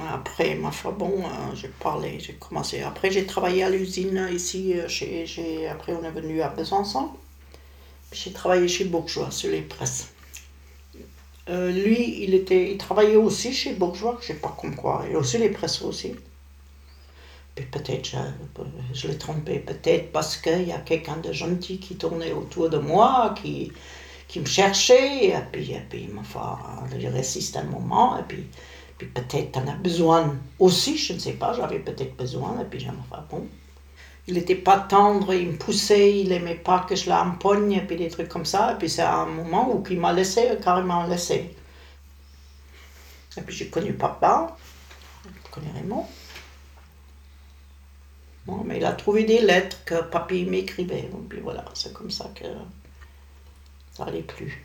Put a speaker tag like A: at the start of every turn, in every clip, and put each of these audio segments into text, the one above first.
A: Après, ma foi, bon, euh, j'ai parlé, j'ai commencé. Après, j'ai travaillé à l'usine ici. euh, Chez, j'ai- après, on est venu à Besançon. J'ai travaillé chez Bourgeois sur les presses. Euh, lui, il, était, il travaillait aussi chez Bourgeois, je sais pas comme quoi, et aussi les presses aussi. Puis peut-être je, je l'ai trompé, peut-être parce qu'il y a quelqu'un de gentil qui tournait autour de moi, qui, qui me cherchait, et puis, et puis ma foi, il résiste un moment, et puis, puis peut-être t'en as besoin aussi, je ne sais pas, j'avais peut-être besoin, et puis j'ai foi, bon. Il n'était pas tendre, il me poussait, il n'aimait pas que je l'empoigne, et puis des trucs comme ça, et puis c'est un moment où il m'a laissé, carrément laissé. Et puis j'ai connu papa, je connais Raymond. Bon, mais il a trouvé des lettres que papy m'écrivait. Et puis voilà, c'est comme ça que ça allait plus.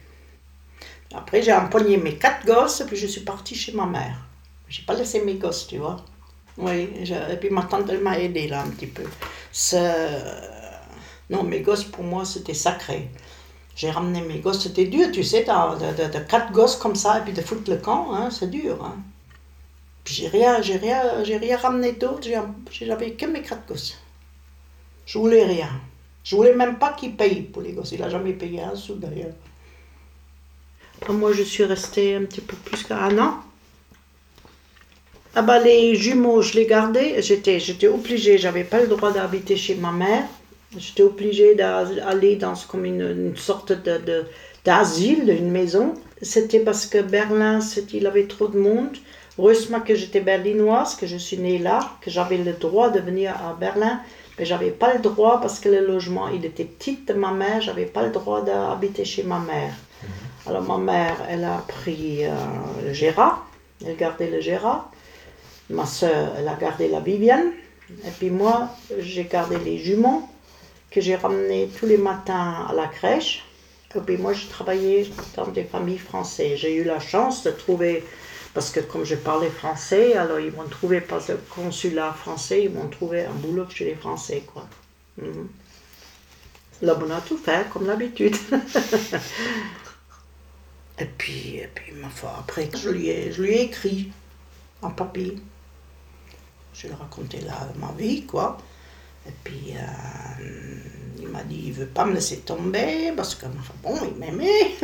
A: Après, j'ai empoigné mes quatre gosses puis je suis partie chez ma mère. J'ai pas laissé mes gosses, tu vois. Oui, je- et puis ma tante, elle m'a aidé là un petit peu. Non, mes gosses, pour moi, c'était sacré. J'ai ramené mes gosses, c'était dur, tu sais, de, de- de- quatre gosses comme ça, et puis de foutre le camp, hein, c'est dur. Hein. Puis j'ai rien, j'ai rien, j'ai rien ramené d'autre, j'avais que mes quatre gosses. Je voulais rien. Je voulais même pas qu'il paye pour les gosses, il a jamais payé un sou d'ailleurs. Moi, je suis restée un petit peu plus qu'un an. Ah bah les jumeaux, je les gardais. J'étais, j'étais obligée, j'avais pas le droit d'habiter chez ma mère. J'étais obligée d'aller dans comme une, une sorte de, d'asile, une maison. C'était parce que Berlin, il avait trop de monde. Heureusement que j'étais berlinoise, que je suis née là, que j'avais le droit de venir à Berlin. Mais j'avais pas le droit parce que le logement, il était petit de ma mère, j'avais pas le droit d'habiter chez ma mère. Alors ma mère, elle a pris euh, le Gérard, elle gardait le Gérard. Ma soeur, elle a gardé la Viviane. Et puis moi, j'ai gardé les jumeaux que j'ai ramenés tous les matins à la crèche. Et puis moi, je travaillais dans des familles françaises. J'ai eu la chance de trouver, parce que comme je parlais français, alors ils m'ont trouvé par le consulat français, ils m'ont trouvé un boulot chez les Français, quoi. Mhm. Là, on a tout fait, comme d'habitude. et puis, et puis, ma foi, après, je lui ai, je lui ai écrit en papier. Je lui ai raconté là, ma vie, quoi. Et puis, euh, il m'a dit, il veut pas me laisser tomber, parce que, bon, il m'aimait.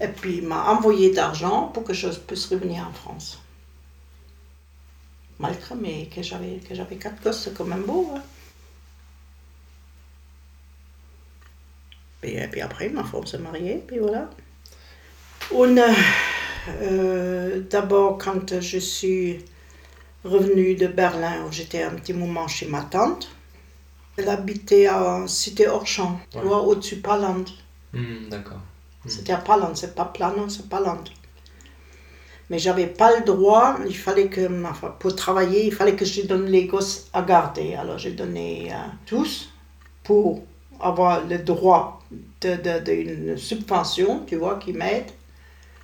A: Et puis, il m'a envoyé d'argent pour que je puisse revenir en France. Malgré mais que j'avais que j'avais quatre gosses, c'est quand même beau. Hein. Et, puis après, ma femme s'est mariée, puis voilà. On a, euh, d'abord, quand je suis revenue de Berlin, où j'étais un petit moment chez ma tante, elle habitait à Cité Orchamps, tu
B: Ouais.
A: vois, au-dessus Paland.
B: Hmm, D'accord.
A: C'était à Paland, c'est pas Planon, c'est Paland. Mais j'avais pas le droit, il fallait que, pour travailler, il fallait que je donne les gosses à garder. Alors j'ai donné euh, tous pour avoir le droit d'une de, d'une subvention, tu vois, qui m'aide.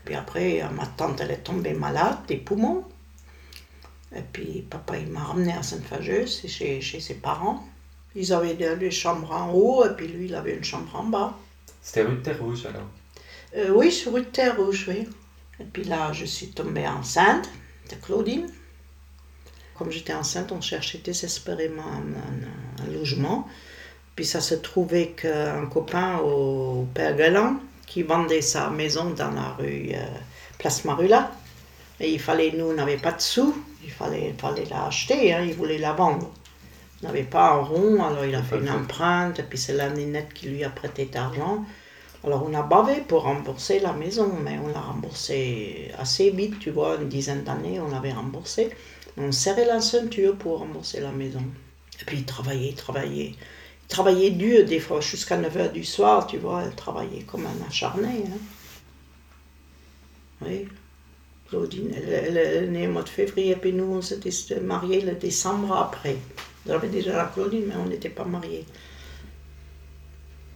A: Puis après, euh, ma tante, elle est tombée malade des poumons. Et puis papa, il m'a ramené à Sainte-Fageuse, chez, chez ses parents. Ils avaient des, chambres en haut, et puis lui, il avait une chambre en bas.
B: C'était rue de Terre Rouge alors?
A: Euh, oui, sur rue de Terre Rouge, oui. Et puis là, je suis tombée enceinte de Claudine. Comme j'étais enceinte, on cherchait désespérément un, un- un logement. Puis ça se trouvait qu'un copain au Père Galant qui vendait sa maison dans la rue euh, Place Marula. Et il fallait, nous, on n'avait pas de sous, il fallait, il fallait la acheter, hein, il voulait la vendre. On n'avait pas un rond, alors il a fait une empreinte, et puis c'est la Ninette qui lui a prêté d'argent. Alors on a bavé pour rembourser la maison, mais on l'a remboursé assez vite, tu vois, une dizaine d'années, on l'avait remboursé. On serrait la ceinture pour rembourser la maison. Et puis il travaillait, il travaillait. Il travaillait dur, des fois jusqu'à 9h du soir, tu vois, il travaillait comme un acharné. hein. Oui. Claudine, elle, elle- elle est née au mois de février, puis nous, on s'était mariés le décembre après. J'avais déjà la Claudine, mais on n'était pas mariés.